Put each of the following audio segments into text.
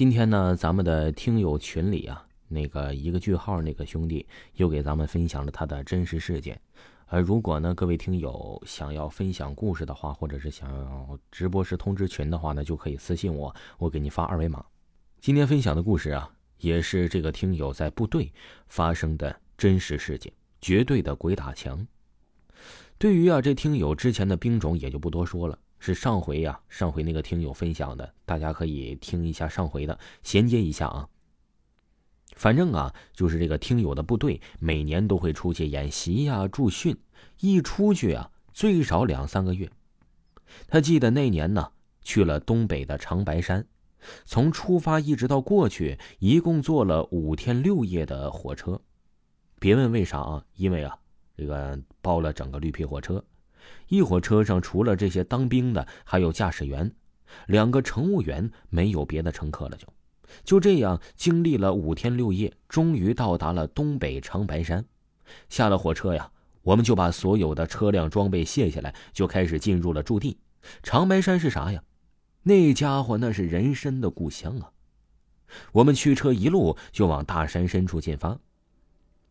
今天呢，咱们的听友群里啊，那个一个句号那个兄弟又给咱们分享了他的真实事件。呃，如果呢各位听友想要分享故事的话，或者是想要直播时通知群的话呢，就可以私信我，我给你发二维码。今天分享的故事啊，也是这个听友在部队发生的真实事件，绝对的鬼打墙。对于啊这听友之前的兵种也就不多说了。是上回呀，上回那个听友分享的，大家可以听一下上回的，衔接一下啊。反正啊，就是这个听友的部队每年都会出去演习呀、驻训，一出去啊，最少两三个月。他记得那年呢，去了东北的长白山，从出发一直到过去，一共坐了五天六夜的火车。别问为啥啊，因为啊，这个包了整个绿皮火车。一火车上除了这些当兵的，还有驾驶员，两个乘务员，没有别的乘客了。就，就这样经历了五天六夜，终于到达了东北长白山。下了火车呀，我们就把所有的车辆装备卸下来，就开始进入了驻地。长白山是啥呀？那家伙那是人参的故乡啊！我们驱车一路就往大山深处进发。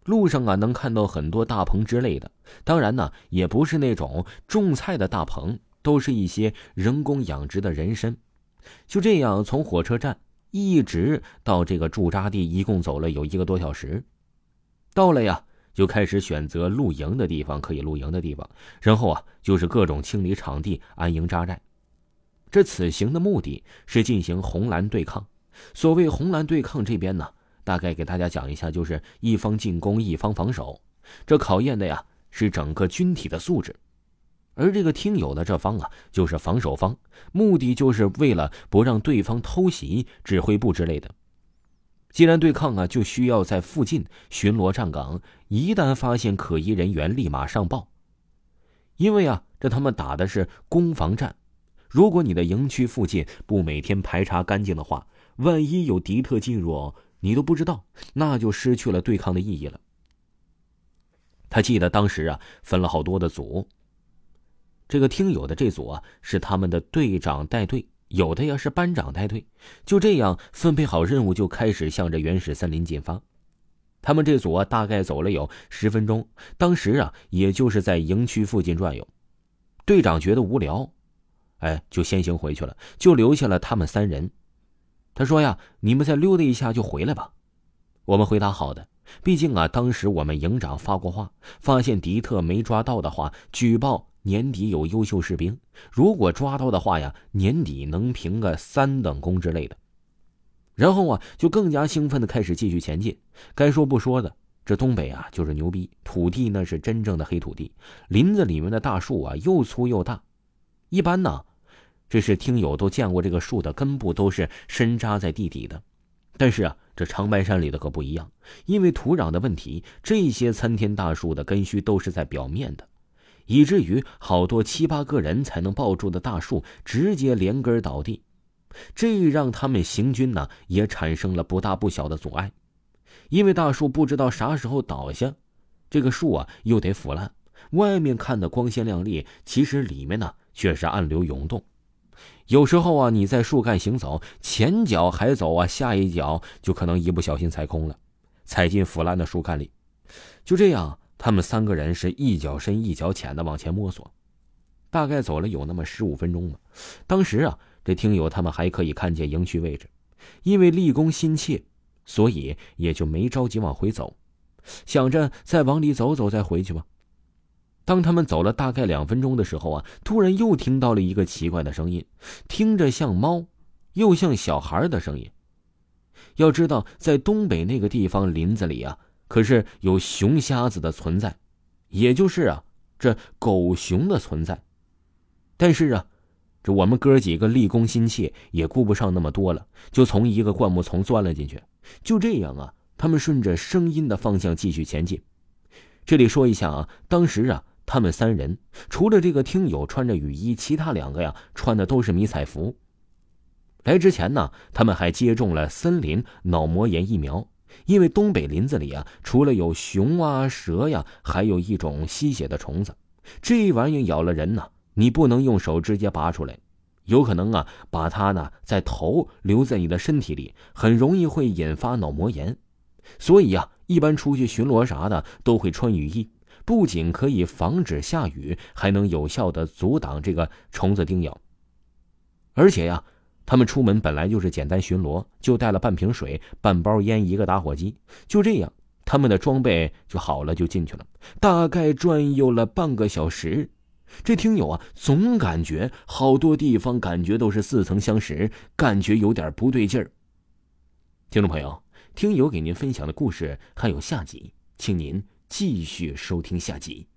路上啊，能看到很多大棚之类的，当然呢，也不是那种种菜的大棚，都是一些人工养殖的人参。就这样，从火车站一直到这个驻扎地，一共走了有一个多小时。到了呀，就开始选择露营的地方，可以露营的地方。然后啊，就是各种清理场地，安营扎寨。这此行的目的是进行红蓝对抗。所谓红蓝对抗，这边呢。大概给大家讲一下，就是一方进攻，一方防守，这考验的呀是整个军体的素质。而这个听友的这方啊，就是防守方，目的就是为了不让对方偷袭指挥部之类的。既然对抗啊，就需要在附近巡逻站岗，一旦发现可疑人员，立马上报。因为啊，这他们打的是攻防战，如果你的营区附近不每天排查干净的话，万一有敌特进入。你都不知道，那就失去了对抗的意义了。他记得当时啊，分了好多的组。这个听友的这组啊，是他们的队长带队，有的呀是班长带队。就这样分配好任务，就开始向着原始森林进发。他们这组啊，大概走了有十分钟。当时啊，也就是在营区附近转悠。队长觉得无聊，哎，就先行回去了，就留下了他们三人。他说呀：“你们再溜达一下就回来吧。”我们回答：“好的。”毕竟啊，当时我们营长发过话，发现敌特没抓到的话，举报年底有优秀士兵；如果抓到的话呀，年底能评个三等功之类的。然后啊，就更加兴奋的开始继续前进。该说不说的，这东北啊就是牛逼，土地那是真正的黑土地，林子里面的大树啊又粗又大，一般呢。这是听友都见过，这个树的根部都是深扎在地底的，但是啊，这长白山里的可不一样，因为土壤的问题，这些参天大树的根须都是在表面的，以至于好多七八个人才能抱住的大树直接连根倒地，这让他们行军呢也产生了不大不小的阻碍，因为大树不知道啥时候倒下，这个树啊又得腐烂，外面看的光鲜亮丽，其实里面呢却是暗流涌动。有时候啊，你在树干行走，前脚还走啊，下一脚就可能一不小心踩空了，踩进腐烂的树干里。就这样，他们三个人是一脚深一脚浅的往前摸索，大概走了有那么十五分钟吧。当时啊，这听友他们还可以看见营区位置，因为立功心切，所以也就没着急往回走，想着再往里走走再回去吧。当他们走了大概两分钟的时候啊，突然又听到了一个奇怪的声音，听着像猫，又像小孩的声音。要知道，在东北那个地方林子里啊，可是有熊瞎子的存在，也就是啊，这狗熊的存在。但是啊，这我们哥几个立功心切，也顾不上那么多了，就从一个灌木丛钻了进去。就这样啊，他们顺着声音的方向继续前进。这里说一下啊，当时啊。他们三人除了这个听友穿着雨衣，其他两个呀穿的都是迷彩服。来之前呢，他们还接种了森林脑膜炎疫苗，因为东北林子里啊，除了有熊啊、蛇呀，还有一种吸血的虫子，这玩意咬了人呢，你不能用手直接拔出来，有可能啊把它呢在头留在你的身体里，很容易会引发脑膜炎。所以呀，一般出去巡逻啥的都会穿雨衣，不仅可以防止下雨，还能有效的阻挡这个虫子叮咬。而且呀。他们出门本来就是简单巡逻，就带了半瓶水、半包烟、一个打火机，就这样，他们的装备就好了，就进去了。大概转悠了半个小时，这听友啊，总感觉好多地方感觉都是似曾相识，感觉有点不对劲儿。听众朋友，听友给您分享的故事还有下集，请您继续收听下集。